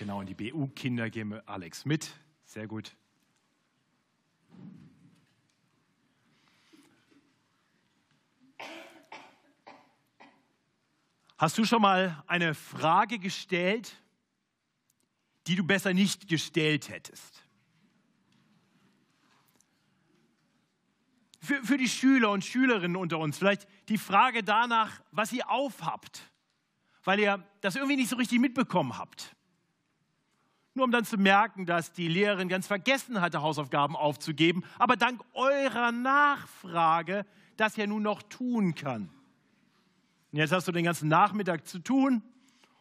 Genau, und die BU-Kinder geben Alex mit. Sehr gut. Hast du schon mal eine Frage gestellt, die du besser nicht gestellt hättest? Für, für die Schüler und Schülerinnen unter uns vielleicht die Frage danach, was ihr aufhabt, weil ihr das irgendwie nicht so richtig mitbekommen habt. Nur um dann zu merken, dass die Lehrerin ganz vergessen hatte, Hausaufgaben aufzugeben, aber dank eurer Nachfrage das ja nun noch tun kann. Und jetzt hast du den ganzen Nachmittag zu tun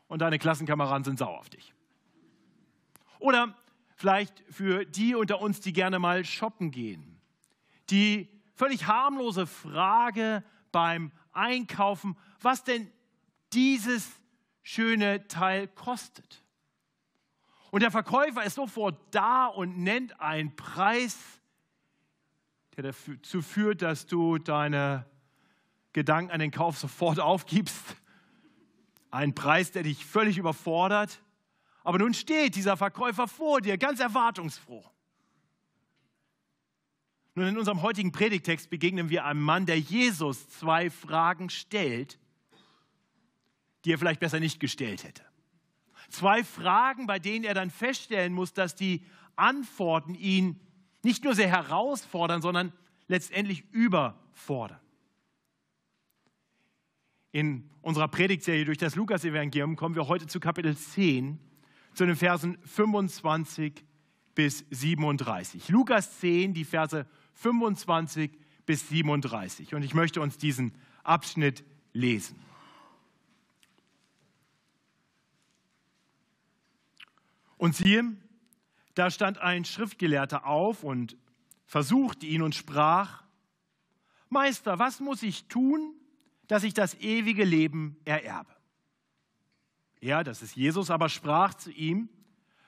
und deine Klassenkameraden sind sauer auf dich. Oder vielleicht für die unter uns, die gerne mal shoppen gehen. Die völlig harmlose Frage beim Einkaufen, was denn dieses schöne Teil kostet. Und der Verkäufer ist sofort da und nennt einen Preis, der dazu führt, dass du deine Gedanken an den Kauf sofort aufgibst. Ein Preis, der dich völlig überfordert. Aber nun steht dieser Verkäufer vor dir, ganz erwartungsfroh. Nun, in unserem heutigen Predigtext begegnen wir einem Mann, der Jesus zwei Fragen stellt, die er vielleicht besser nicht gestellt hätte. Zwei Fragen, bei denen er dann feststellen muss, dass die Antworten ihn nicht nur sehr herausfordern, sondern letztendlich überfordern. In unserer Predigtserie durch das Lukas-Evangelium kommen wir heute zu Kapitel 10, zu den Versen 25 bis 37. Lukas 10, die Verse 25 bis 37. Und ich möchte uns diesen Abschnitt lesen. Und siehe, da stand ein Schriftgelehrter auf und versuchte ihn und sprach, Meister, was muss ich tun, dass ich das ewige Leben ererbe? Er, das ist Jesus, aber sprach zu ihm,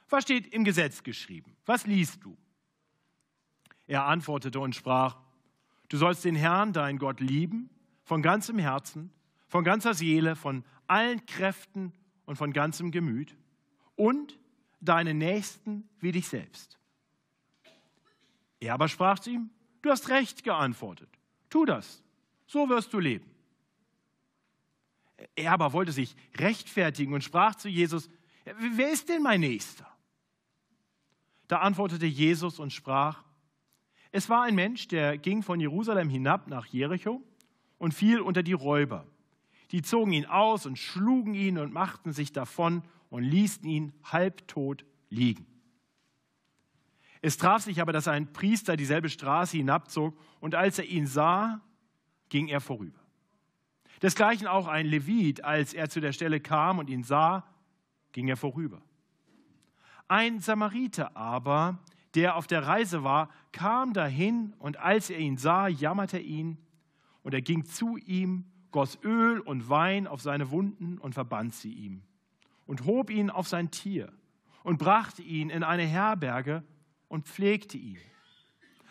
was steht im Gesetz geschrieben? Was liest du? Er antwortete und sprach, du sollst den Herrn, dein Gott, lieben, von ganzem Herzen, von ganzer Seele, von allen Kräften und von ganzem Gemüt und deinen Nächsten wie dich selbst. Er aber sprach zu ihm, du hast recht geantwortet, tu das, so wirst du leben. Er aber wollte sich rechtfertigen und sprach zu Jesus, wer ist denn mein Nächster? Da antwortete Jesus und sprach, es war ein Mensch, der ging von Jerusalem hinab nach Jericho und fiel unter die Räuber. Die zogen ihn aus und schlugen ihn und machten sich davon und ließen ihn halbtot liegen. Es traf sich aber, dass ein Priester dieselbe Straße hinabzog und als er ihn sah, ging er vorüber. Desgleichen auch ein Levit, als er zu der Stelle kam und ihn sah, ging er vorüber. Ein Samariter aber, der auf der Reise war, kam dahin und als er ihn sah, jammerte er ihn und er ging zu ihm, goss Öl und Wein auf seine Wunden und verband sie ihm und hob ihn auf sein Tier und brachte ihn in eine Herberge und pflegte ihn.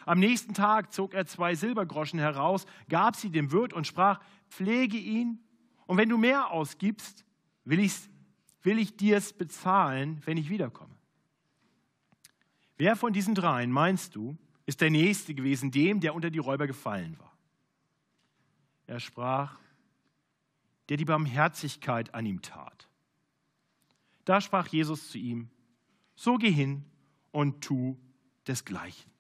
Am nächsten Tag zog er zwei Silbergroschen heraus, gab sie dem Wirt und sprach, pflege ihn, und wenn du mehr ausgibst, will, ich's, will ich dir's bezahlen, wenn ich wiederkomme. Wer von diesen dreien, meinst du, ist der Nächste gewesen, dem, der unter die Räuber gefallen war? Er sprach, der die Barmherzigkeit an ihm tat. Da sprach Jesus zu ihm, so geh hin und tu desgleichen.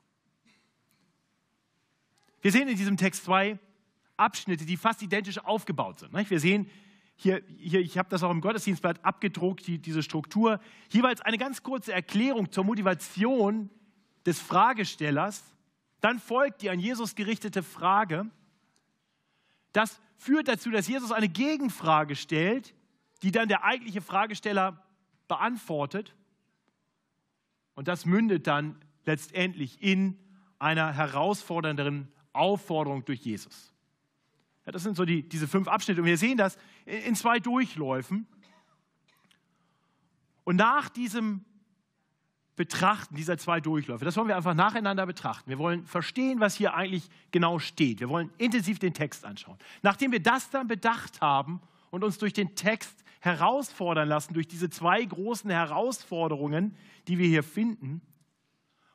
Wir sehen in diesem Text zwei Abschnitte, die fast identisch aufgebaut sind. Wir sehen hier, hier ich habe das auch im Gottesdienstblatt abgedruckt, die, diese Struktur, jeweils eine ganz kurze Erklärung zur Motivation des Fragestellers. Dann folgt die an Jesus gerichtete Frage. Das führt dazu, dass Jesus eine Gegenfrage stellt, die dann der eigentliche Fragesteller beantwortet. Und das mündet dann letztendlich in einer herausfordernderen Aufforderung durch Jesus. Ja, das sind so die, diese fünf Abschnitte. Und wir sehen das in zwei Durchläufen. Und nach diesem Betrachten dieser zwei Durchläufe, das wollen wir einfach nacheinander betrachten. Wir wollen verstehen, was hier eigentlich genau steht. Wir wollen intensiv den Text anschauen. Nachdem wir das dann bedacht haben und uns durch den Text herausfordern lassen, durch diese zwei großen Herausforderungen, die wir hier finden,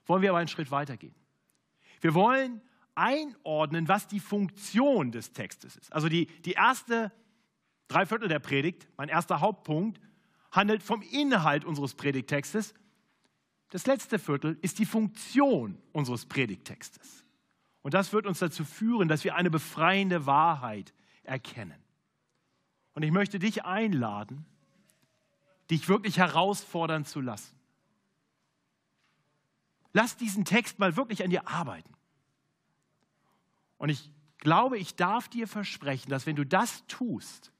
wollen wir aber einen Schritt weitergehen. Wir wollen einordnen, was die Funktion des Textes ist. Also die, die erste Dreiviertel der Predigt, mein erster Hauptpunkt, handelt vom Inhalt unseres Predigtextes. Das letzte Viertel ist die Funktion unseres Predigtextes. Und das wird uns dazu führen, dass wir eine befreiende Wahrheit erkennen. Und ich möchte dich einladen, dich wirklich herausfordern zu lassen. Lass diesen Text mal wirklich an dir arbeiten. Und ich glaube, ich darf dir versprechen, dass wenn du das tust,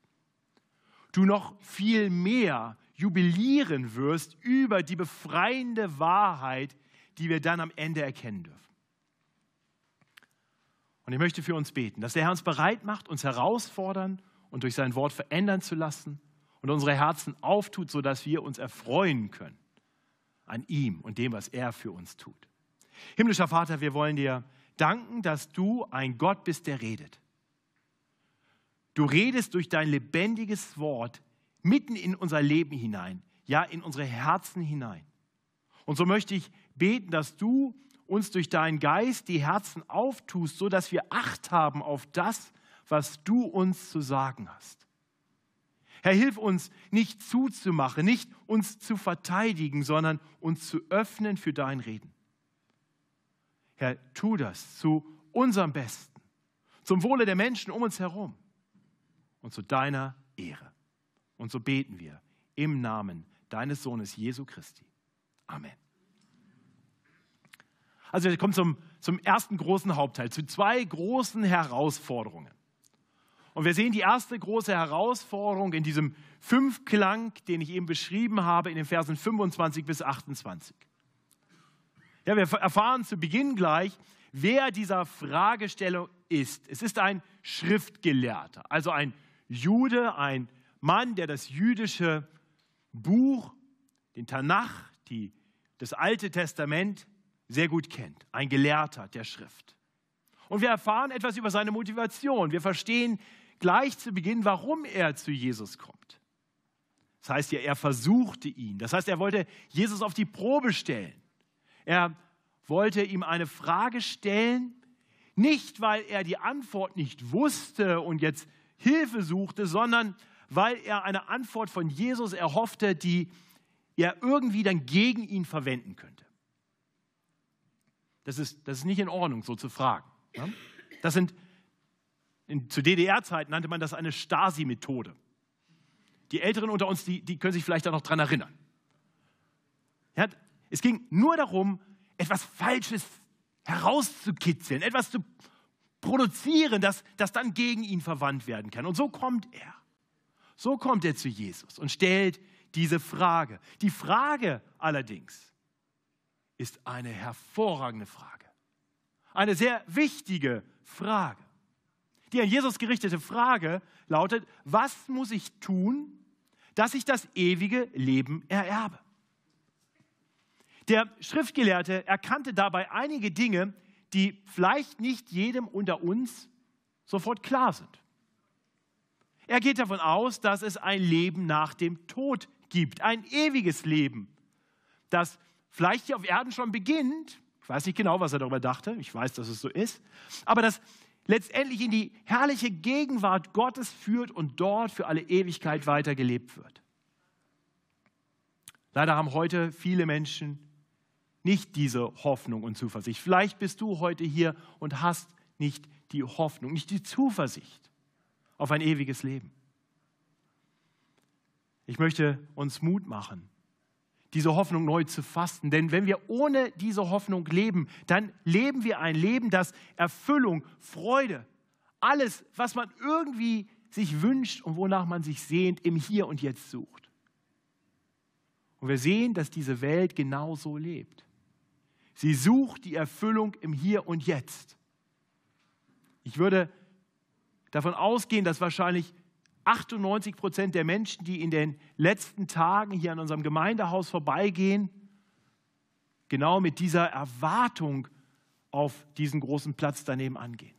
du noch viel mehr jubilieren wirst über die befreiende Wahrheit, die wir dann am Ende erkennen dürfen. Und ich möchte für uns beten, dass der Herr uns bereit macht, uns herausfordern und durch sein Wort verändern zu lassen und unsere Herzen auftut, sodass wir uns erfreuen können an ihm und dem, was er für uns tut. Himmlischer Vater, wir wollen dir danken, dass du ein Gott bist, der redet. Du redest durch dein lebendiges Wort mitten in unser Leben hinein, ja in unsere Herzen hinein. Und so möchte ich beten, dass du uns durch deinen Geist die Herzen auftust, so dass wir Acht haben auf das, was du uns zu sagen hast. Herr, hilf uns nicht zuzumachen, nicht uns zu verteidigen, sondern uns zu öffnen für dein Reden. Herr, tu das zu unserem Besten, zum Wohle der Menschen um uns herum und zu deiner Ehre. Und so beten wir im Namen deines Sohnes Jesu Christi. Amen. Also wir kommen zum, zum ersten großen Hauptteil, zu zwei großen Herausforderungen. Und wir sehen die erste große Herausforderung in diesem Fünfklang, den ich eben beschrieben habe, in den Versen 25 bis 28. Ja, wir erfahren zu Beginn gleich, wer dieser Fragestellung ist. Es ist ein Schriftgelehrter, also ein Jude, ein Mann, der das jüdische Buch, den Tanach, die, das Alte Testament sehr gut kennt. Ein Gelehrter der Schrift. Und wir erfahren etwas über seine Motivation. Wir verstehen gleich zu Beginn, warum er zu Jesus kommt. Das heißt ja, er versuchte ihn. Das heißt, er wollte Jesus auf die Probe stellen. Er wollte ihm eine Frage stellen, nicht weil er die Antwort nicht wusste und jetzt Hilfe suchte, sondern weil er eine Antwort von Jesus erhoffte, die er irgendwie dann gegen ihn verwenden könnte. Das ist, das ist nicht in Ordnung, so zu fragen. Das sind, in, zu DDR-Zeiten nannte man das eine Stasi-Methode. Die Älteren unter uns, die, die können sich vielleicht auch noch daran erinnern. Ja, es ging nur darum, etwas Falsches herauszukitzeln, etwas zu produzieren, das, das dann gegen ihn verwandt werden kann. Und so kommt er. So kommt er zu Jesus und stellt diese Frage. Die Frage allerdings ist eine hervorragende Frage. Eine sehr wichtige Frage. Die an Jesus gerichtete Frage lautet, was muss ich tun, dass ich das ewige Leben ererbe? Der Schriftgelehrte erkannte dabei einige Dinge, die vielleicht nicht jedem unter uns sofort klar sind. Er geht davon aus, dass es ein Leben nach dem Tod gibt, ein ewiges Leben, das vielleicht hier auf Erden schon beginnt. Ich weiß nicht genau, was er darüber dachte, ich weiß, dass es so ist, aber das letztendlich in die herrliche Gegenwart Gottes führt und dort für alle Ewigkeit weitergelebt wird. Leider haben heute viele Menschen nicht diese Hoffnung und Zuversicht. Vielleicht bist du heute hier und hast nicht die Hoffnung, nicht die Zuversicht auf ein ewiges Leben. Ich möchte uns Mut machen, diese Hoffnung neu zu fassen. Denn wenn wir ohne diese Hoffnung leben, dann leben wir ein Leben, das Erfüllung, Freude, alles, was man irgendwie sich wünscht und wonach man sich sehnt, im Hier und Jetzt sucht. Und wir sehen, dass diese Welt genauso lebt. Sie sucht die Erfüllung im Hier und Jetzt. Ich würde davon ausgehen, dass wahrscheinlich 98 Prozent der Menschen, die in den letzten Tagen hier an unserem Gemeindehaus vorbeigehen, genau mit dieser Erwartung auf diesen großen Platz daneben angehen.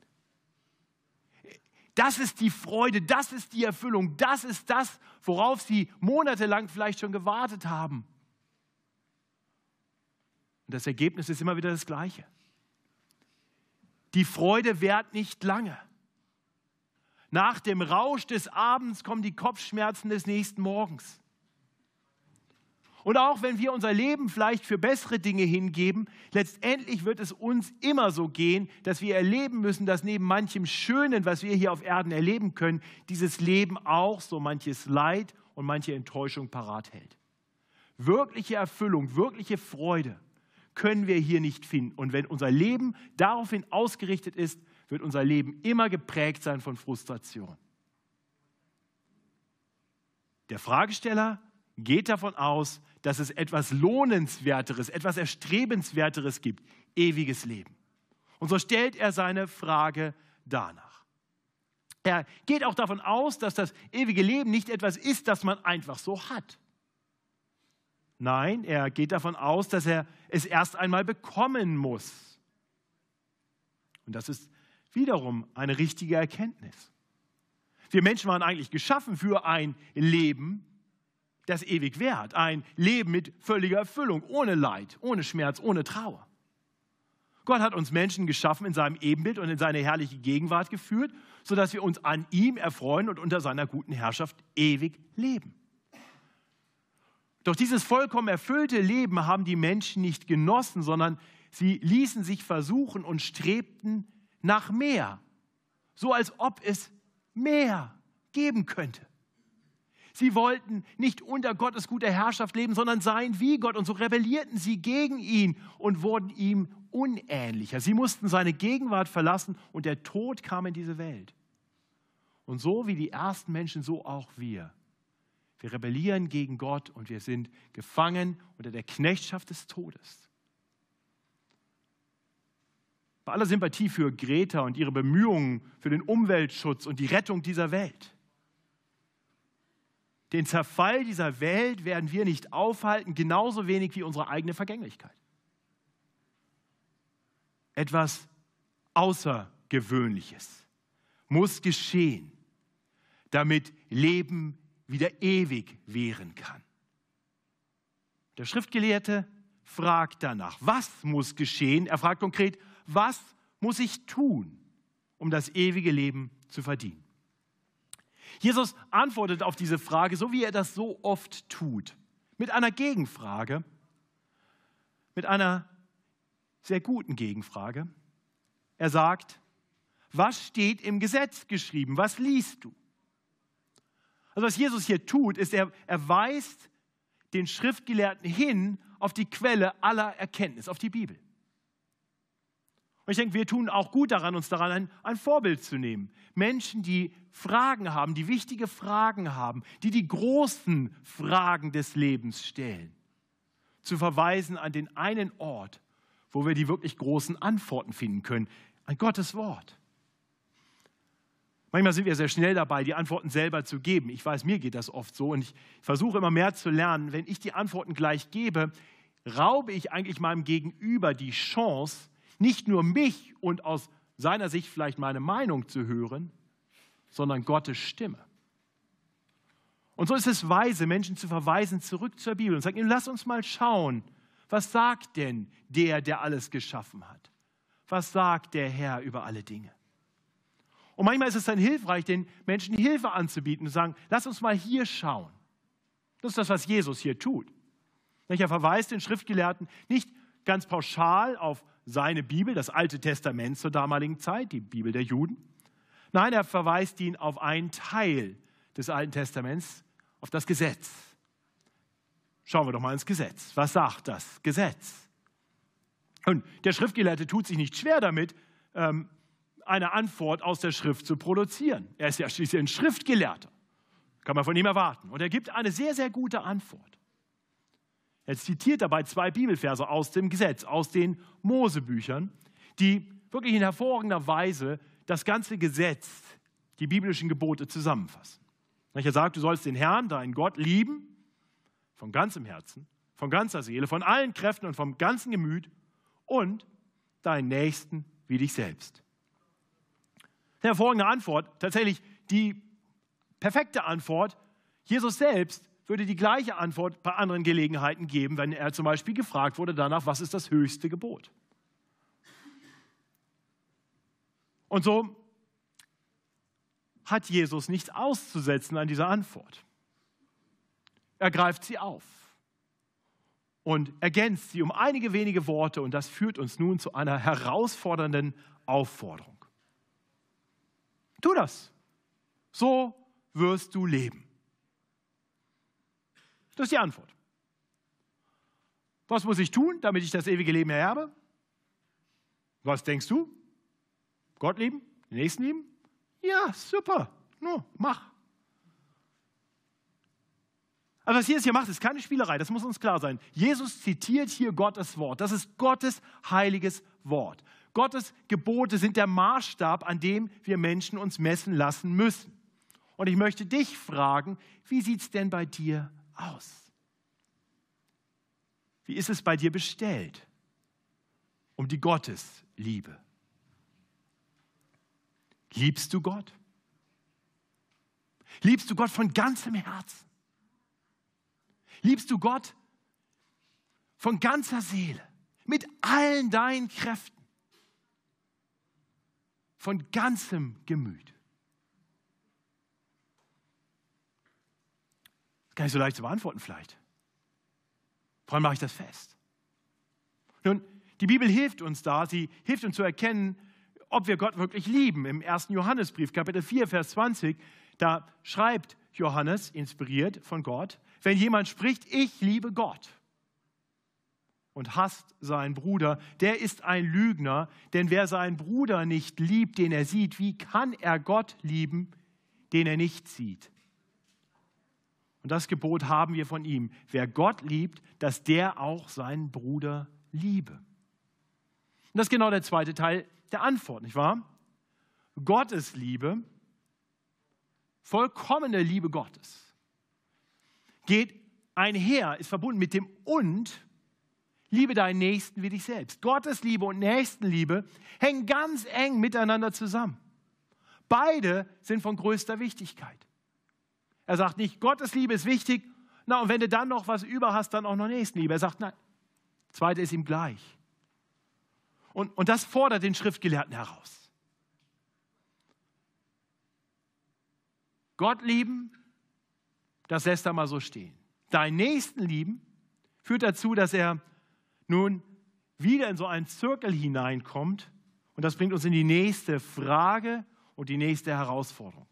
Das ist die Freude, das ist die Erfüllung, das ist das, worauf sie monatelang vielleicht schon gewartet haben. Und das Ergebnis ist immer wieder das gleiche. Die Freude währt nicht lange. Nach dem Rausch des Abends kommen die Kopfschmerzen des nächsten Morgens. Und auch wenn wir unser Leben vielleicht für bessere Dinge hingeben, letztendlich wird es uns immer so gehen, dass wir erleben müssen, dass neben manchem Schönen, was wir hier auf Erden erleben können, dieses Leben auch so manches Leid und manche Enttäuschung parat hält. Wirkliche Erfüllung, wirkliche Freude können wir hier nicht finden. Und wenn unser Leben daraufhin ausgerichtet ist, wird unser Leben immer geprägt sein von Frustration. Der Fragesteller geht davon aus, dass es etwas Lohnenswerteres, etwas Erstrebenswerteres gibt, ewiges Leben. Und so stellt er seine Frage danach. Er geht auch davon aus, dass das ewige Leben nicht etwas ist, das man einfach so hat. Nein, er geht davon aus, dass er es erst einmal bekommen muss. Und das ist wiederum eine richtige Erkenntnis. Wir Menschen waren eigentlich geschaffen für ein Leben, das ewig währt. Ein Leben mit völliger Erfüllung, ohne Leid, ohne Schmerz, ohne Trauer. Gott hat uns Menschen geschaffen in seinem Ebenbild und in seine herrliche Gegenwart geführt, sodass wir uns an ihm erfreuen und unter seiner guten Herrschaft ewig leben. Doch dieses vollkommen erfüllte Leben haben die Menschen nicht genossen, sondern sie ließen sich versuchen und strebten nach mehr, so als ob es mehr geben könnte. Sie wollten nicht unter Gottes guter Herrschaft leben, sondern sein wie Gott. Und so rebellierten sie gegen ihn und wurden ihm unähnlicher. Sie mussten seine Gegenwart verlassen und der Tod kam in diese Welt. Und so wie die ersten Menschen, so auch wir. Wir rebellieren gegen Gott und wir sind gefangen unter der Knechtschaft des Todes. Bei aller Sympathie für Greta und ihre Bemühungen für den Umweltschutz und die Rettung dieser Welt. Den Zerfall dieser Welt werden wir nicht aufhalten, genauso wenig wie unsere eigene Vergänglichkeit. Etwas Außergewöhnliches muss geschehen, damit Leben wieder ewig währen kann. Der Schriftgelehrte fragt danach, was muss geschehen? Er fragt konkret, was muss ich tun, um das ewige Leben zu verdienen? Jesus antwortet auf diese Frage, so wie er das so oft tut, mit einer Gegenfrage, mit einer sehr guten Gegenfrage. Er sagt, was steht im Gesetz geschrieben? Was liest du? Also was Jesus hier tut, ist, er, er weist den Schriftgelehrten hin auf die Quelle aller Erkenntnis, auf die Bibel. Und ich denke, wir tun auch gut daran, uns daran ein, ein, Vorbild zu nehmen. Menschen, die Fragen haben, die wichtige Fragen haben, die die großen Fragen des Lebens stellen. Zu verweisen an den einen Ort, wo wir die wirklich großen Antworten finden können, an Gottes Wort. Manchmal sind wir sehr schnell dabei, die Antworten selber zu geben. Ich weiß, mir geht das oft so und ich versuche immer mehr zu lernen. Wenn ich die Antworten gleich gebe, raube ich eigentlich meinem Gegenüber die Chance, nicht nur mich und aus seiner Sicht vielleicht meine Meinung zu hören, sondern Gottes Stimme. Und so ist es weise, Menschen zu verweisen zurück zur Bibel und sagen, lass uns mal schauen, was sagt denn der, der alles geschaffen hat? Was sagt der Herr über alle Dinge? Und manchmal ist es dann hilfreich, den Menschen Hilfe anzubieten und zu sagen, lass uns mal hier schauen. Das ist das, was Jesus hier tut. Er verweist den Schriftgelehrten nicht ganz pauschal auf seine Bibel, das Alte Testament zur damaligen Zeit, die Bibel der Juden. Nein, er verweist ihn auf einen Teil des Alten Testaments, auf das Gesetz. Schauen wir doch mal ins Gesetz. Was sagt das Gesetz? Und der Schriftgelehrte tut sich nicht schwer damit, ähm, eine Antwort aus der Schrift zu produzieren. Er ist ja schließlich ein Schriftgelehrter. Kann man von ihm erwarten. Und er gibt eine sehr, sehr gute Antwort. Er zitiert dabei zwei Bibelverse aus dem Gesetz, aus den Mosebüchern, die wirklich in hervorragender Weise das ganze Gesetz, die biblischen Gebote zusammenfassen. Er sagt, du sollst den Herrn, deinen Gott, lieben, von ganzem Herzen, von ganzer Seele, von allen Kräften und vom ganzen Gemüt und deinen Nächsten wie dich selbst. Hervorragende Antwort, tatsächlich die perfekte Antwort. Jesus selbst würde die gleiche Antwort bei anderen Gelegenheiten geben, wenn er zum Beispiel gefragt wurde danach, was ist das höchste Gebot? Und so hat Jesus nichts auszusetzen an dieser Antwort. Er greift sie auf und ergänzt sie um einige wenige Worte und das führt uns nun zu einer herausfordernden Aufforderung. Tu das. So wirst du leben. Das ist die Antwort. Was muss ich tun, damit ich das ewige Leben ererbe? Was denkst du? Gott lieben? Den Nächsten lieben? Ja, super. No, mach. Aber was Jesus hier macht, ist keine Spielerei, das muss uns klar sein. Jesus zitiert hier Gottes Wort. Das ist Gottes heiliges Wort. Gottes Gebote sind der Maßstab, an dem wir Menschen uns messen lassen müssen. Und ich möchte dich fragen, wie sieht es denn bei dir aus? Wie ist es bei dir bestellt um die Gottesliebe? Liebst du Gott? Liebst du Gott von ganzem Herzen? Liebst du Gott von ganzer Seele, mit allen deinen Kräften, von ganzem Gemüt? Gar nicht so leicht zu beantworten vielleicht. Allem mache ich das fest. Nun, die Bibel hilft uns da, sie hilft uns zu erkennen, ob wir Gott wirklich lieben. Im 1. Johannesbrief, Kapitel 4, Vers 20, da schreibt Johannes, inspiriert von Gott, wenn jemand spricht, ich liebe Gott und hasst seinen Bruder, der ist ein Lügner, denn wer seinen Bruder nicht liebt, den er sieht, wie kann er Gott lieben, den er nicht sieht? Und das Gebot haben wir von ihm. Wer Gott liebt, dass der auch seinen Bruder liebe. Und das ist genau der zweite Teil der Antwort, nicht wahr? Gottes Liebe, vollkommene Liebe Gottes, geht einher, ist verbunden mit dem und liebe deinen Nächsten wie dich selbst. Gottes Liebe und Nächstenliebe hängen ganz eng miteinander zusammen. Beide sind von größter Wichtigkeit. Er sagt nicht, Gottes Liebe ist wichtig, na und wenn du dann noch was über hast, dann auch noch Nächstenliebe. Er sagt, nein, zweite ist ihm gleich. Und, und das fordert den Schriftgelehrten heraus. Gott lieben, das lässt er mal so stehen. Deinen Nächsten lieben führt dazu, dass er nun wieder in so einen Zirkel hineinkommt. Und das bringt uns in die nächste Frage und die nächste Herausforderung.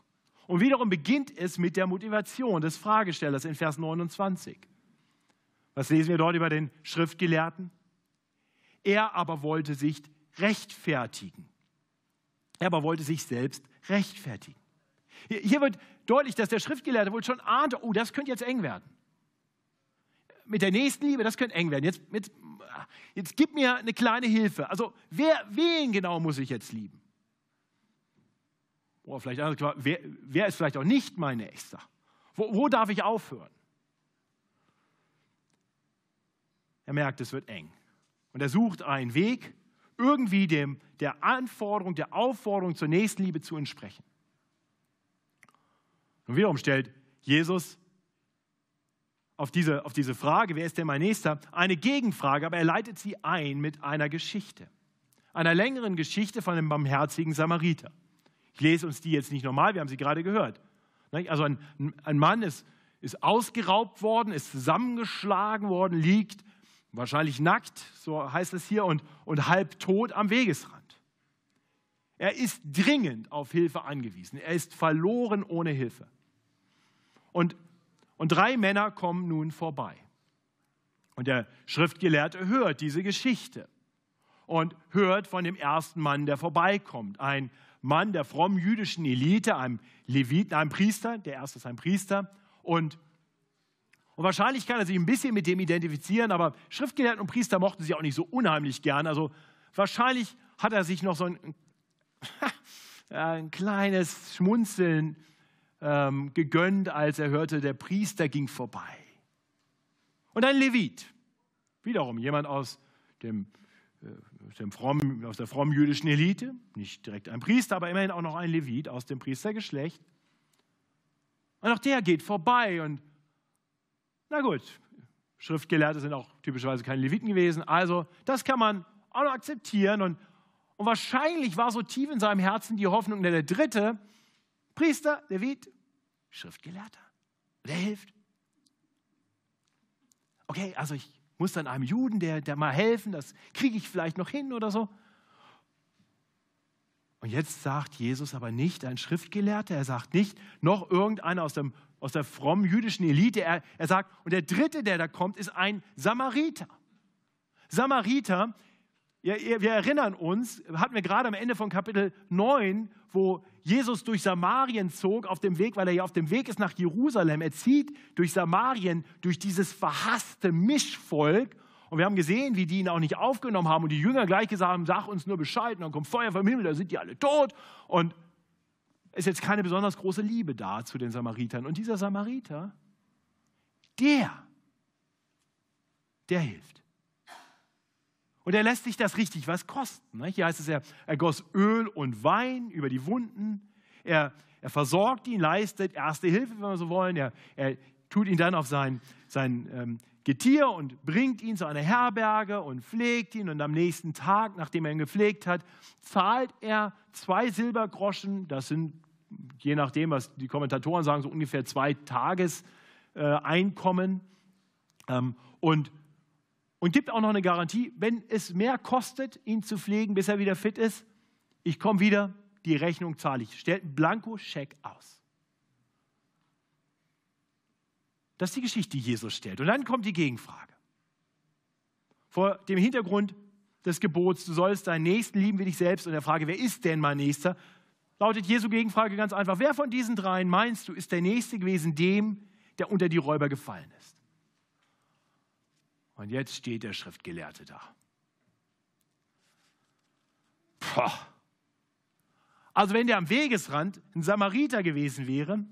Und wiederum beginnt es mit der Motivation des Fragestellers in Vers 29. Was lesen wir dort über den Schriftgelehrten? Er aber wollte sich rechtfertigen. Er aber wollte sich selbst rechtfertigen. Hier wird deutlich, dass der Schriftgelehrte wohl schon ahnte, oh, das könnte jetzt eng werden. Mit der nächsten Liebe, das könnte eng werden. Jetzt, jetzt, jetzt gib mir eine kleine Hilfe. Also, wer, wen genau muss ich jetzt lieben? Oder vielleicht wer, wer ist vielleicht auch nicht mein Nächster? Wo, wo darf ich aufhören? Er merkt, es wird eng. Und er sucht einen Weg, irgendwie dem, der Anforderung, der Aufforderung zur Nächstenliebe zu entsprechen. Und wiederum stellt Jesus auf diese, auf diese Frage, wer ist denn mein Nächster, eine Gegenfrage, aber er leitet sie ein mit einer Geschichte. Einer längeren Geschichte von einem barmherzigen Samariter. Ich lese uns die jetzt nicht normal, wir haben sie gerade gehört. Also ein, ein Mann ist, ist ausgeraubt worden, ist zusammengeschlagen worden, liegt wahrscheinlich nackt, so heißt es hier, und, und halb tot am Wegesrand. Er ist dringend auf Hilfe angewiesen. Er ist verloren ohne Hilfe. Und, und drei Männer kommen nun vorbei. Und der Schriftgelehrte hört diese Geschichte und hört von dem ersten Mann, der vorbeikommt. Ein Mann der frommen jüdischen Elite, einem Leviten, einem Priester, der erste ist ein Priester. Und, und wahrscheinlich kann er sich ein bisschen mit dem identifizieren, aber Schriftgelehrten und Priester mochten sie auch nicht so unheimlich gern. Also wahrscheinlich hat er sich noch so ein, ein kleines Schmunzeln ähm, gegönnt, als er hörte, der Priester ging vorbei. Und ein Levit, wiederum jemand aus dem dem aus der frommen jüdischen Elite, nicht direkt ein Priester, aber immerhin auch noch ein Levit aus dem Priestergeschlecht. Und auch der geht vorbei und na gut, Schriftgelehrte sind auch typischerweise keine Leviten gewesen, also das kann man auch noch akzeptieren und, und wahrscheinlich war so tief in seinem Herzen die Hoffnung, der dritte Priester, Levit, Schriftgelehrter, der hilft. Okay, also ich muss dann einem Juden, der, der mal helfen, das kriege ich vielleicht noch hin oder so. Und jetzt sagt Jesus aber nicht ein Schriftgelehrter, er sagt nicht noch irgendeiner aus, dem, aus der frommen jüdischen Elite, er, er sagt, und der dritte, der da kommt, ist ein Samariter. Samariter, wir erinnern uns, hatten wir gerade am Ende von Kapitel 9, wo Jesus durch Samarien zog, auf dem Weg, weil er ja auf dem Weg ist nach Jerusalem. Er zieht durch Samarien, durch dieses verhasste Mischvolk. Und wir haben gesehen, wie die ihn auch nicht aufgenommen haben und die Jünger gleich gesagt haben, sag uns nur Bescheid, und dann kommt Feuer vom Himmel, da sind die alle tot. Und es ist jetzt keine besonders große Liebe da zu den Samaritern. Und dieser Samariter, der, der hilft. Und er lässt sich das richtig was kosten. Ne? Hier heißt es, er, er goss Öl und Wein über die Wunden. Er, er versorgt ihn, leistet erste Hilfe, wenn wir so wollen. Er, er tut ihn dann auf sein, sein ähm, Getier und bringt ihn zu einer Herberge und pflegt ihn. Und am nächsten Tag, nachdem er ihn gepflegt hat, zahlt er zwei Silbergroschen. Das sind, je nachdem, was die Kommentatoren sagen, so ungefähr zwei Tageseinkommen. Äh, ähm, und und gibt auch noch eine Garantie, wenn es mehr kostet, ihn zu pflegen, bis er wieder fit ist, ich komme wieder, die Rechnung zahle ich. Stellt einen Blankoscheck aus. Das ist die Geschichte, die Jesus stellt. Und dann kommt die Gegenfrage. Vor dem Hintergrund des Gebots, du sollst deinen Nächsten lieben wie dich selbst und der Frage, wer ist denn mein Nächster, lautet Jesu Gegenfrage ganz einfach, wer von diesen dreien meinst du, ist der Nächste gewesen dem, der unter die Räuber gefallen ist? Und jetzt steht der Schriftgelehrte da. Poh. Also wenn der am Wegesrand ein Samariter gewesen wäre,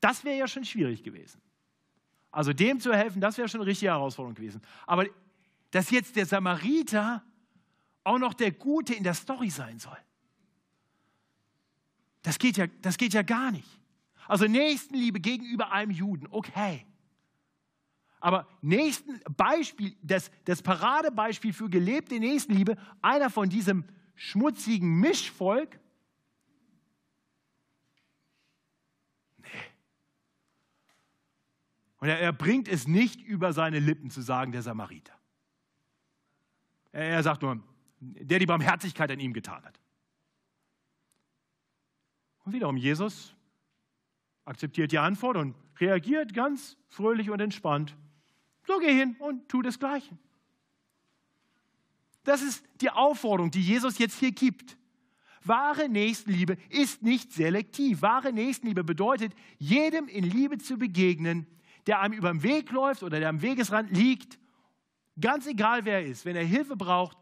das wäre ja schon schwierig gewesen. Also dem zu helfen, das wäre schon eine richtige Herausforderung gewesen. Aber dass jetzt der Samariter auch noch der Gute in der Story sein soll, das geht ja, das geht ja gar nicht. Also Nächstenliebe gegenüber einem Juden, okay. Aber nächsten Beispiel, das, das Paradebeispiel für gelebte Nächstenliebe, einer von diesem schmutzigen Mischvolk, nee. Und er, er bringt es nicht über seine Lippen zu sagen, der Samariter. Er, er sagt nur, der die Barmherzigkeit an ihm getan hat. Und wiederum, Jesus akzeptiert die Antwort und reagiert ganz fröhlich und entspannt. So geh hin und tu das Gleiche. Das ist die Aufforderung, die Jesus jetzt hier gibt. Wahre Nächstenliebe ist nicht selektiv. Wahre Nächstenliebe bedeutet, jedem in Liebe zu begegnen, der einem über den Weg läuft oder der am Wegesrand liegt. Ganz egal, wer er ist, wenn er Hilfe braucht.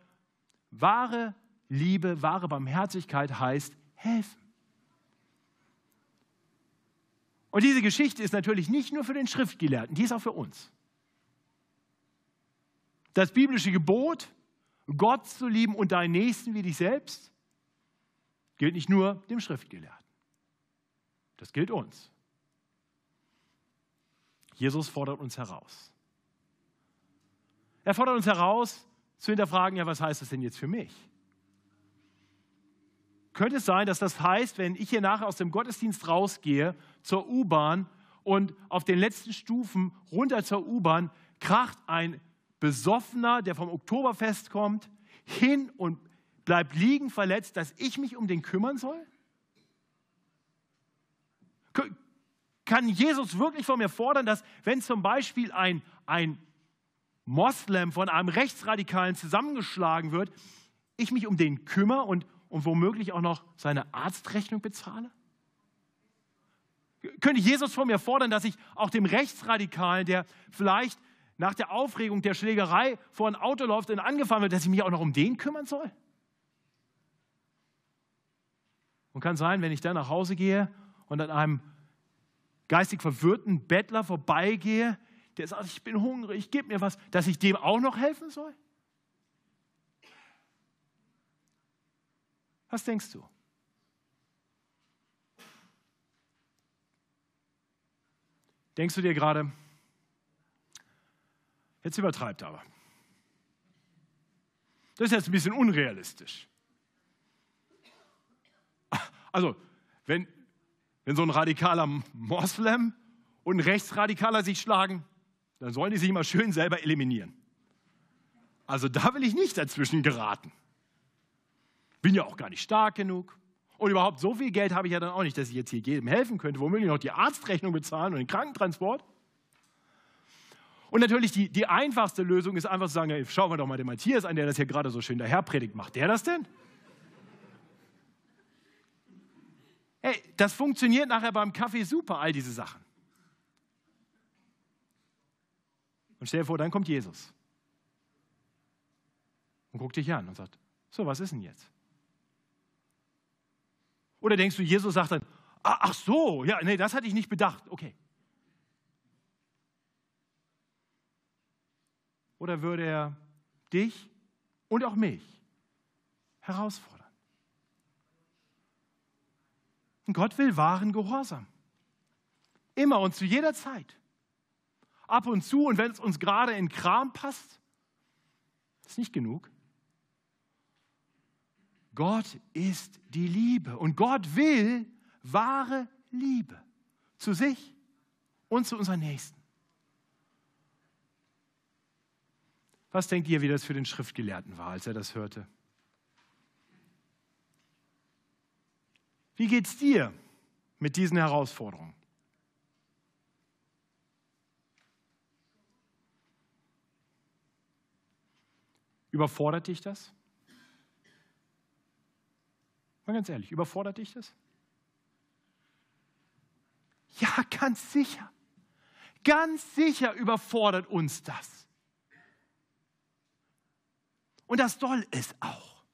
Wahre Liebe, wahre Barmherzigkeit heißt helfen. Und diese Geschichte ist natürlich nicht nur für den Schriftgelehrten, die ist auch für uns. Das biblische Gebot, Gott zu lieben und deinen Nächsten wie dich selbst, gilt nicht nur dem Schriftgelehrten. Das gilt uns. Jesus fordert uns heraus. Er fordert uns heraus, zu hinterfragen, ja, was heißt das denn jetzt für mich? Könnte es sein, dass das heißt, wenn ich hier nachher aus dem Gottesdienst rausgehe zur U-Bahn und auf den letzten Stufen runter zur U-Bahn kracht ein Besoffener, der vom Oktoberfest kommt, hin und bleibt liegen verletzt, dass ich mich um den kümmern soll? Kann Jesus wirklich von mir fordern, dass wenn zum Beispiel ein, ein Moslem von einem Rechtsradikalen zusammengeschlagen wird, ich mich um den kümmere und, und womöglich auch noch seine Arztrechnung bezahle? Könnte Jesus von mir fordern, dass ich auch dem Rechtsradikalen, der vielleicht nach der Aufregung der Schlägerei vor ein Auto läuft und angefahren wird, dass ich mich auch noch um den kümmern soll? Und kann sein, wenn ich dann nach Hause gehe und an einem geistig verwirrten Bettler vorbeigehe, der sagt, ich bin hungrig, ich gebe mir was, dass ich dem auch noch helfen soll? Was denkst du? Denkst du dir gerade, jetzt übertreibt er aber. Das ist jetzt ein bisschen unrealistisch. Also, wenn, wenn so ein radikaler Moslem und ein Rechtsradikaler sich schlagen, dann sollen die sich immer schön selber eliminieren. Also da will ich nicht dazwischen geraten. Bin ja auch gar nicht stark genug. Und überhaupt so viel Geld habe ich ja dann auch nicht, dass ich jetzt hier jedem helfen könnte, womöglich noch die Arztrechnung bezahlen und den Krankentransport. Und natürlich die, die einfachste Lösung ist einfach zu sagen, ey, schauen wir doch mal den Matthias an, der das hier gerade so schön daher predigt. Macht der das denn? Hey, das funktioniert nachher beim Kaffee super, all diese Sachen. Und stell dir vor, dann kommt Jesus und guckt dich an und sagt, so, was ist denn jetzt? Oder denkst du, Jesus sagt dann, ah, ach so, ja, nee, das hatte ich nicht bedacht. Okay. Oder würde er dich und auch mich herausfordern? Und Gott will wahren Gehorsam. Immer und zu jeder Zeit. Ab und zu und wenn es uns gerade in Kram passt, ist nicht genug. Gott ist die Liebe und Gott will wahre Liebe zu sich und zu unseren Nächsten. Was denkt ihr, wie das für den Schriftgelehrten war, als er das hörte? Wie geht es dir mit diesen Herausforderungen? Überfordert dich das? Mal ganz ehrlich, überfordert dich das? Ja, ganz sicher. Ganz sicher überfordert uns das. Und das soll es auch.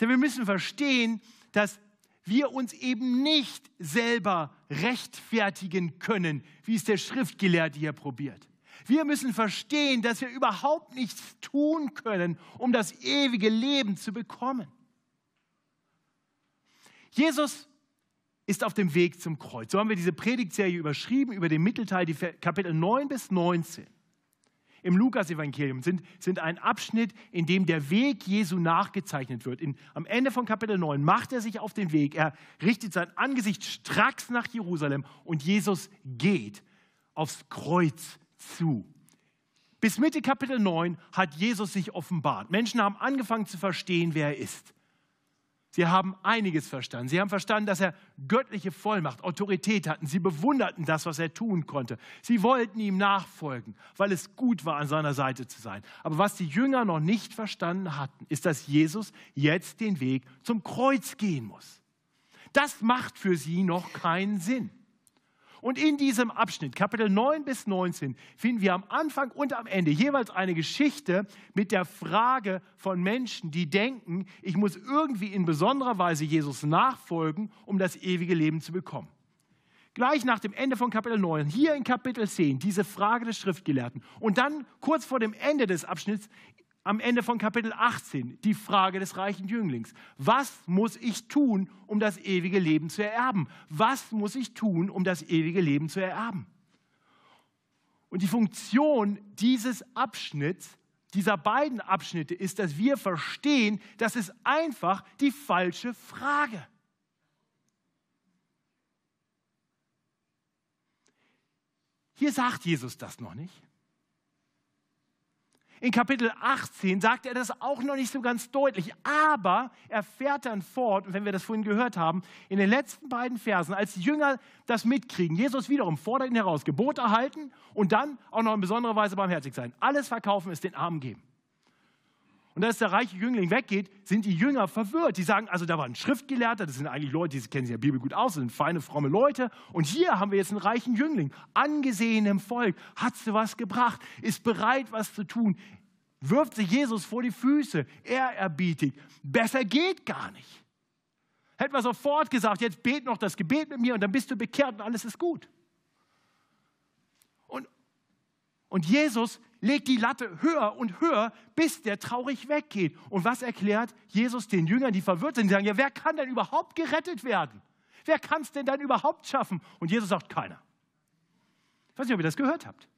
Denn wir müssen verstehen, dass wir uns eben nicht selber rechtfertigen können, wie es der Schriftgelehrte hier probiert. Wir müssen verstehen, dass wir überhaupt nichts tun können, um das ewige Leben zu bekommen. Jesus ist auf dem Weg zum Kreuz. So haben wir diese Predigtserie überschrieben über den Mittelteil, die Kapitel 9 bis 19 im Lukas-Evangelium sind, sind ein Abschnitt, in dem der Weg Jesu nachgezeichnet wird. In, am Ende von Kapitel 9 macht er sich auf den Weg. Er richtet sein Angesicht stracks nach Jerusalem und Jesus geht aufs Kreuz zu. Bis Mitte Kapitel 9 hat Jesus sich offenbart. Menschen haben angefangen zu verstehen, wer er ist. Sie haben einiges verstanden. Sie haben verstanden, dass er göttliche Vollmacht, Autorität hatten. Sie bewunderten das, was er tun konnte. Sie wollten ihm nachfolgen, weil es gut war, an seiner Seite zu sein. Aber was die Jünger noch nicht verstanden hatten, ist, dass Jesus jetzt den Weg zum Kreuz gehen muss. Das macht für sie noch keinen Sinn. Und in diesem Abschnitt, Kapitel 9 bis 19, finden wir am Anfang und am Ende jeweils eine Geschichte mit der Frage von Menschen, die denken, ich muss irgendwie in besonderer Weise Jesus nachfolgen, um das ewige Leben zu bekommen. Gleich nach dem Ende von Kapitel 9, hier in Kapitel 10, diese Frage des Schriftgelehrten. Und dann kurz vor dem Ende des Abschnitts am Ende von Kapitel 18 die Frage des reichen Jünglings. Was muss ich tun, um das ewige Leben zu ererben? Was muss ich tun, um das ewige Leben zu ererben? Und die Funktion dieses Abschnitts, dieser beiden Abschnitte ist, dass wir verstehen, das ist einfach die falsche Frage. Hier sagt Jesus das noch nicht. In Kapitel 18 sagt er das auch noch nicht so ganz deutlich, aber er fährt dann fort, und wenn wir das vorhin gehört haben, in den letzten beiden Versen, als die Jünger das mitkriegen, Jesus wiederum fordert ihn heraus, Gebot erhalten und dann auch noch in besonderer Weise barmherzig sein. Alles verkaufen ist den Armen geben. Und als der reiche Jüngling weggeht, sind die Jünger verwirrt. Die sagen, also da war ein Schriftgelehrter, das sind eigentlich Leute, die kennen sich ja Bibel gut aus, das sind feine, fromme Leute. Und hier haben wir jetzt einen reichen Jüngling, angesehenem Volk, hat du was gebracht, ist bereit, was zu tun, wirft sich Jesus vor die Füße, er erbietet. Besser geht gar nicht. Hätten wir sofort gesagt, jetzt bet noch das Gebet mit mir und dann bist du bekehrt und alles ist gut. Und, und Jesus legt die Latte höher und höher, bis der traurig weggeht. Und was erklärt Jesus den Jüngern, die verwirrt sind? Die sagen, ja, wer kann denn überhaupt gerettet werden? Wer kann es denn dann überhaupt schaffen? Und Jesus sagt, keiner. Ich weiß nicht, ob ihr das gehört habt.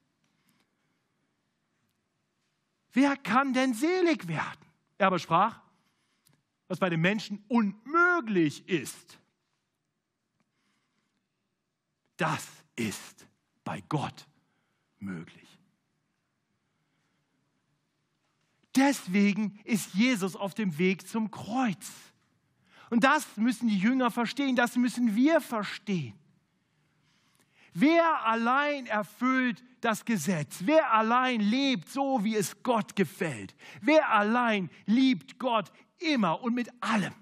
Wer kann denn selig werden? Er aber sprach, was bei den Menschen unmöglich ist, das ist bei Gott möglich. Deswegen ist Jesus auf dem Weg zum Kreuz. Und das müssen die Jünger verstehen, das müssen wir verstehen. Wer allein erfüllt das Gesetz? Wer allein lebt so, wie es Gott gefällt? Wer allein liebt Gott immer und mit allem?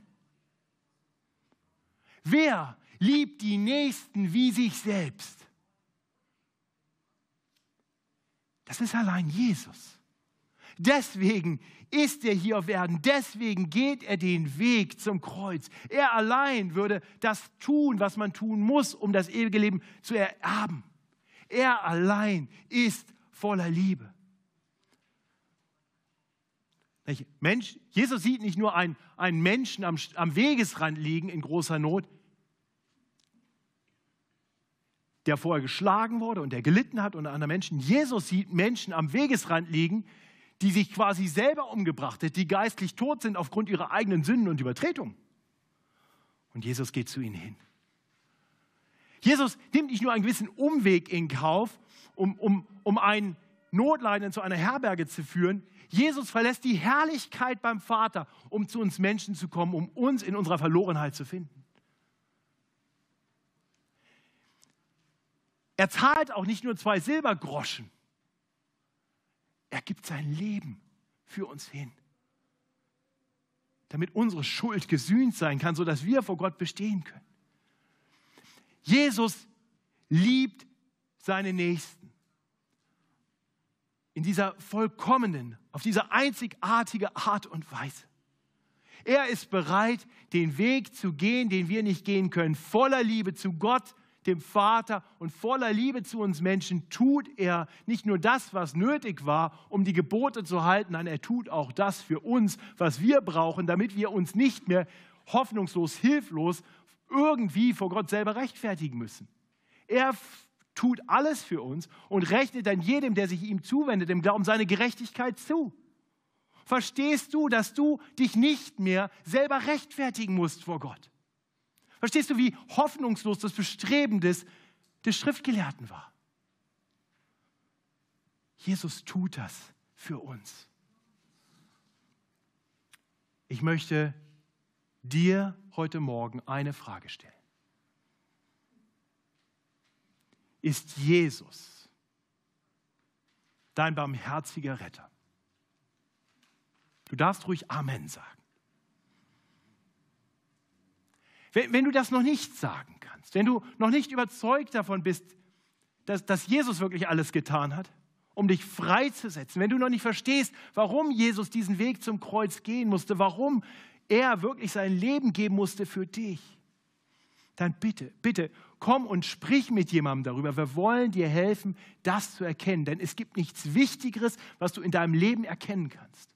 Wer liebt die Nächsten wie sich selbst? Das ist allein Jesus. Deswegen ist er hier auf Erden. Deswegen geht er den Weg zum Kreuz. Er allein würde das tun, was man tun muss, um das ewige Leben zu ererben. Er allein ist voller Liebe. Mensch, Jesus sieht nicht nur einen, einen Menschen am, am Wegesrand liegen in großer Not, der vorher geschlagen wurde und der gelitten hat unter anderen Menschen. Jesus sieht Menschen am Wegesrand liegen, die sich quasi selber umgebracht hat, die geistlich tot sind aufgrund ihrer eigenen Sünden und Übertretungen. Und Jesus geht zu ihnen hin. Jesus nimmt nicht nur einen gewissen Umweg in Kauf, um, um, um einen Notleidenden zu einer Herberge zu führen. Jesus verlässt die Herrlichkeit beim Vater, um zu uns Menschen zu kommen, um uns in unserer Verlorenheit zu finden. Er zahlt auch nicht nur zwei Silbergroschen, er gibt sein Leben für uns hin, damit unsere Schuld gesühnt sein kann, sodass wir vor Gott bestehen können. Jesus liebt seine Nächsten in dieser vollkommenen, auf diese einzigartige Art und Weise. Er ist bereit, den Weg zu gehen, den wir nicht gehen können, voller Liebe zu Gott dem Vater und voller Liebe zu uns Menschen tut er nicht nur das, was nötig war, um die Gebote zu halten, nein, er tut auch das für uns, was wir brauchen, damit wir uns nicht mehr hoffnungslos, hilflos irgendwie vor Gott selber rechtfertigen müssen. Er tut alles für uns und rechnet dann jedem, der sich ihm zuwendet, im Glauben seine Gerechtigkeit zu. Verstehst du, dass du dich nicht mehr selber rechtfertigen musst vor Gott? Verstehst du, wie hoffnungslos das Bestreben des, des Schriftgelehrten war? Jesus tut das für uns. Ich möchte dir heute Morgen eine Frage stellen. Ist Jesus dein barmherziger Retter? Du darfst ruhig Amen sagen. Wenn, wenn du das noch nicht sagen kannst, wenn du noch nicht überzeugt davon bist, dass, dass Jesus wirklich alles getan hat, um dich freizusetzen, wenn du noch nicht verstehst, warum Jesus diesen Weg zum Kreuz gehen musste, warum er wirklich sein Leben geben musste für dich, dann bitte, bitte, komm und sprich mit jemandem darüber. Wir wollen dir helfen, das zu erkennen, denn es gibt nichts Wichtigeres, was du in deinem Leben erkennen kannst.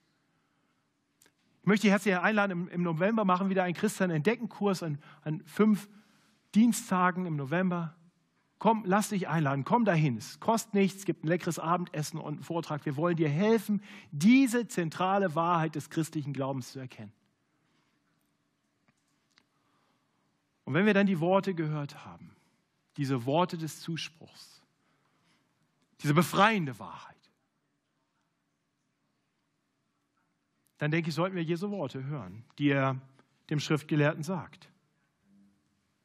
Ich möchte dich herzlich einladen, im, November machen wir wieder einen Christian Entdecken-Kurs an, an fünf Diensttagen im November. Komm, lass dich einladen, komm dahin. Es kostet nichts, gibt ein leckeres Abendessen und einen Vortrag. Wir wollen dir helfen, diese zentrale Wahrheit des christlichen Glaubens zu erkennen. Und wenn wir dann die Worte gehört haben, diese Worte des Zuspruchs, diese befreiende Wahrheit, dann denke ich, sollten wir Jesu Worte hören, die er dem Schriftgelehrten sagt.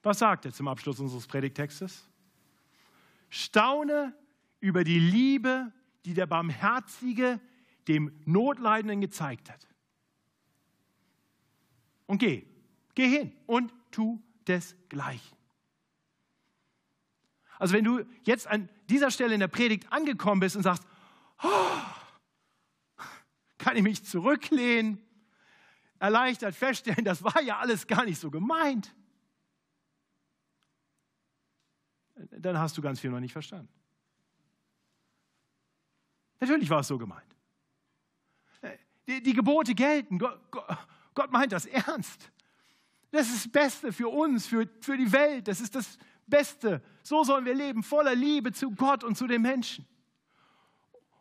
Was sagt er zum Abschluss unseres Predigtextes? Staune über die Liebe, die der Barmherzige dem Notleidenden gezeigt hat. Und geh, geh hin und tu desgleichen. Also wenn du jetzt an dieser Stelle in der Predigt angekommen bist und sagst, oh, kann ich mich zurücklehnen, erleichtert feststellen, das war ja alles gar nicht so gemeint. Dann hast du ganz viel noch nicht verstanden. Natürlich war es so gemeint. Die, die Gebote gelten. Gott, Gott, meint das ernst. Das ist das Beste für uns, für, für die Welt. Das ist das Beste. So sollen wir leben, voller Liebe zu Gott und zu den Menschen.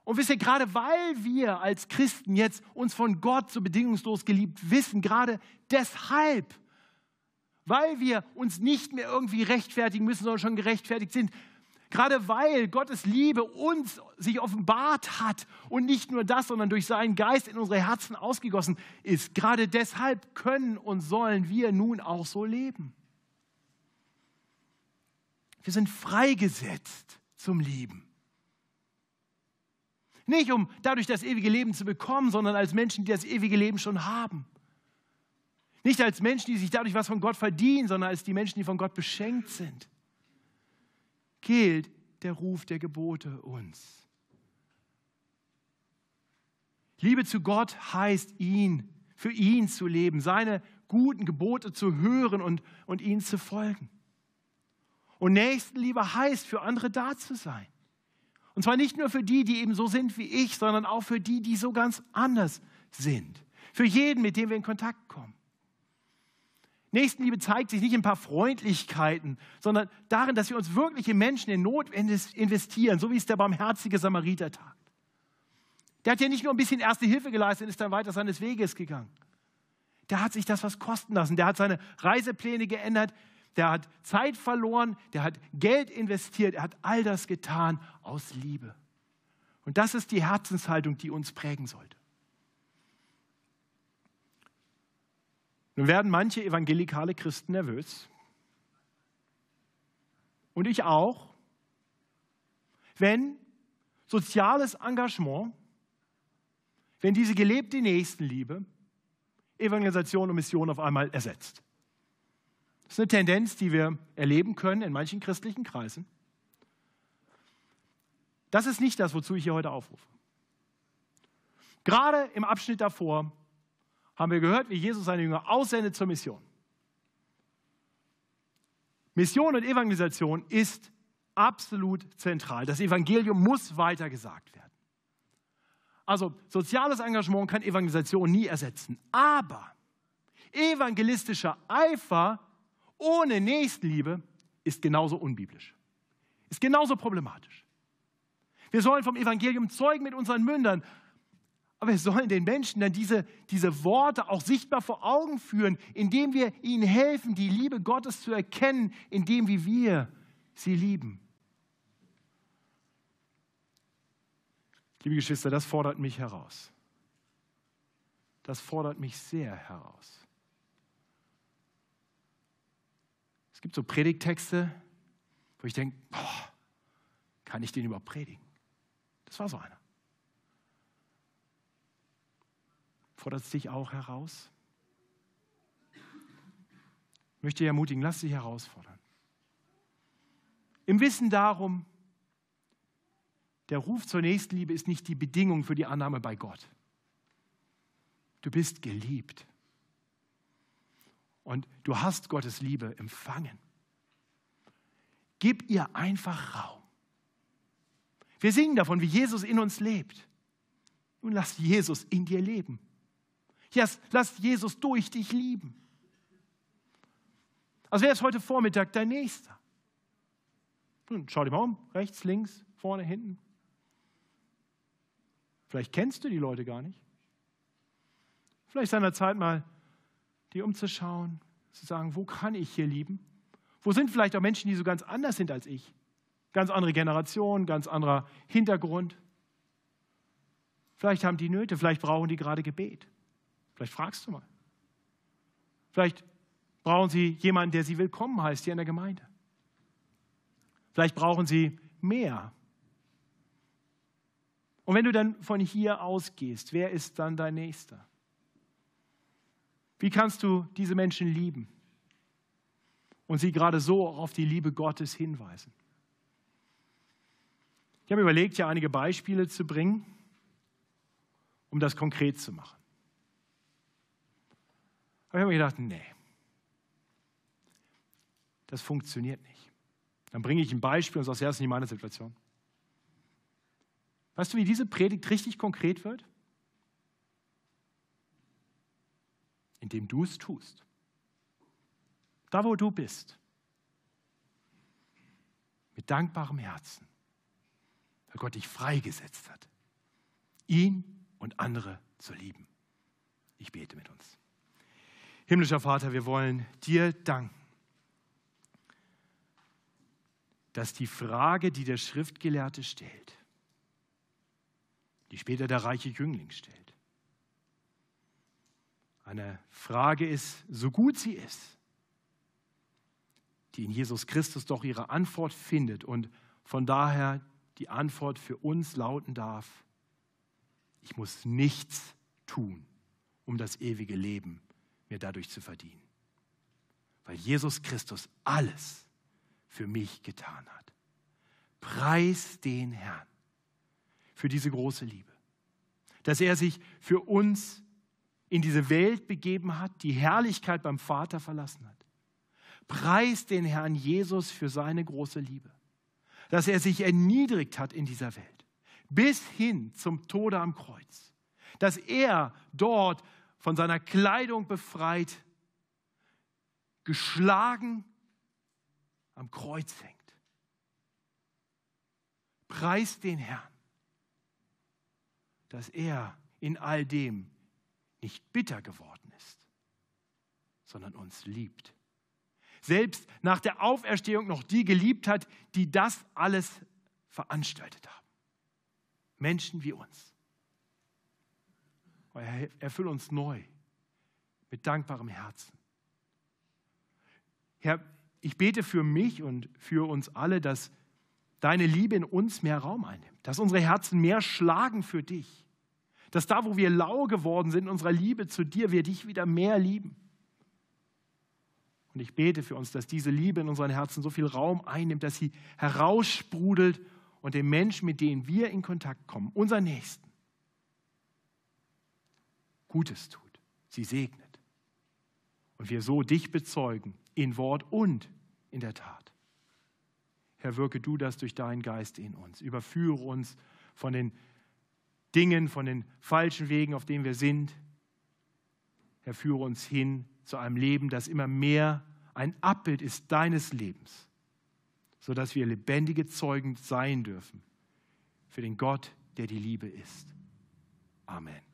Und wisst ihr, gerade weil wir als Christen jetzt uns von Gott so bedingungslos geliebt wissen, gerade deshalb, weil wir uns nicht mehr irgendwie rechtfertigen müssen, sondern schon gerechtfertigt sind, gerade weil Gottes Liebe uns sich offenbart hat und nicht nur das, sondern durch seinen Geist in unsere Herzen ausgegossen ist, gerade deshalb können und sollen wir nun auch so leben. Wir sind freigesetzt zum Lieben. Nicht um dadurch das ewige Leben zu bekommen, sondern als Menschen, die das ewige Leben schon haben. Nicht als Menschen, die sich dadurch was von Gott verdienen, sondern als die Menschen, die von Gott beschenkt sind. Gilt der Ruf der Gebote uns. Liebe zu Gott heißt ihn, für ihn zu leben, seine guten Gebote zu hören und, und ihnen zu folgen. Und Nächstenliebe heißt, für andere da zu sein. Und zwar nicht nur für die, die eben so sind wie ich, sondern auch für die, die so ganz anders sind. Für jeden, mit dem wir in Kontakt kommen. Nächstenliebe zeigt sich nicht in ein paar Freundlichkeiten, sondern darin, dass wir uns wirklich in Menschen in Not investieren, so wie es der barmherzige Samariter tat. Der hat ja nicht nur ein bisschen erste Hilfe geleistet und ist dann weiter seines Weges gegangen. Der hat sich das was kosten lassen. Der hat seine Reisepläne geändert der hat Zeit verloren, der hat Geld investiert, er hat all das getan aus Liebe. Und das ist die Herzenshaltung, die uns prägen sollte. Nun werden manche evangelikale Christen nervös. Und ich auch, wenn soziales Engagement, wenn diese gelebte Nächstenliebe Evangelisation und Mission auf einmal ersetzt. Das ist eine Tendenz, die wir erleben können in manchen christlichen Kreisen. Das ist nicht das, wozu ich hier heute aufrufe. Gerade im Abschnitt davor haben wir gehört, wie Jesus seine Jünger aussendet zur Mission. Mission und Evangelisation ist absolut zentral. Das Evangelium muss weitergesagt werden. Also soziales Engagement kann Evangelisation nie ersetzen. Aber evangelistischer Eifer ohne Nächstenliebe ist genauso unbiblisch, ist genauso problematisch. Wir sollen vom Evangelium zeugen mit unseren Mündern, aber wir sollen den Menschen dann diese, diese Worte auch sichtbar vor Augen führen, indem wir ihnen helfen, die Liebe Gottes zu erkennen, indem wie wir sie lieben. Liebe Geschwister, das fordert mich heraus. Das fordert mich sehr heraus. Gibt so Predigtexte, wo ich denke, boah, kann ich den überhaupt predigen? Das war so einer. Fordert es dich auch heraus? Ich möchte dich ermutigen, lass dich herausfordern. Im Wissen darum, der Ruf zur Nächstenliebe ist nicht die Bedingung für die Annahme bei Gott. Du bist geliebt. Und du hast Gottes Liebe empfangen. Gib ihr einfach Raum. Wir singen davon, wie Jesus in uns lebt. Nun lass Jesus in dir leben. Yes, lass Jesus durch dich lieben. Also wer ist heute Vormittag dein Nächster? Nun, schau dich mal um, rechts, links, vorne, hinten. Vielleicht kennst du die Leute gar nicht. Vielleicht ist an der Zeit mal die umzuschauen, zu sagen, wo kann ich hier lieben? Wo sind vielleicht auch Menschen, die so ganz anders sind als ich? Ganz andere Generation, ganz anderer Hintergrund. Vielleicht haben die Nöte, vielleicht brauchen die gerade Gebet. Vielleicht fragst du mal. Vielleicht brauchen sie jemanden, der sie willkommen heißt hier in der Gemeinde. Vielleicht brauchen sie mehr. Und wenn du dann von hier ausgehst, wer ist dann dein Nächster? Wie kannst du diese Menschen lieben und sie gerade so auf die Liebe Gottes hinweisen? Ich habe überlegt, hier einige Beispiele zu bringen, um das konkret zu machen. Aber ich habe mir gedacht, nee, das funktioniert nicht. Dann bringe ich ein Beispiel und sage, ja, das ist nicht meine Situation. Weißt du, wie diese Predigt richtig konkret wird? Indem du es tust. Da, wo du bist. Mit dankbarem Herzen. Weil Gott dich freigesetzt hat. Ihn und andere zu lieben. Ich bete mit uns. Himmlischer Vater, wir wollen dir danken, dass die Frage, die der Schriftgelehrte stellt, die später der reiche Jüngling stellt, eine Frage ist, so gut sie ist, die in Jesus Christus doch ihre Antwort findet und von daher die Antwort für uns lauten darf, ich muss nichts tun, um das ewige Leben mir dadurch zu verdienen. Weil Jesus Christus alles für mich getan hat. Preis den Herrn für diese große Liebe. Dass er sich für uns in diese Welt begeben hat, die Herrlichkeit beim Vater verlassen hat. Preis den Herrn Jesus für seine große Liebe. Dass er sich erniedrigt hat in dieser Welt. Bis hin zum Tode am Kreuz. Dass er dort von seiner Kleidung befreit, geschlagen am Kreuz hängt. Preist den Herrn, dass er in all dem nicht bitter geworden ist, sondern uns liebt. Selbst nach der Auferstehung noch die geliebt hat, die das alles veranstaltet haben. Menschen wie uns. Herr, erfülle uns neu mit dankbarem Herzen. Herr, ich bete für mich und für uns alle, dass deine Liebe in uns mehr Raum einnimmt, dass unsere Herzen mehr schlagen für dich, dass da, wo wir lau geworden sind in unserer Liebe zu dir, wir dich wieder mehr lieben. Und ich bete für uns, dass diese Liebe in unseren Herzen so viel Raum einnimmt, dass sie heraussprudelt und den Menschen, mit denen wir in Kontakt kommen, unser Nächsten, Gutes tut, sie segnet. Und wir so dich bezeugen, in Wort und in der Tat. Herr, wirke du das durch deinen Geist in uns. Überführe uns von den Dingen, von den falschen Wegen, auf denen wir sind. Herr, führe uns hin zu einem Leben, das immer mehr ein Abbild ist deines Lebens, sodass wir lebendige Zeugen sein dürfen für den Gott, der die Liebe ist. Amen.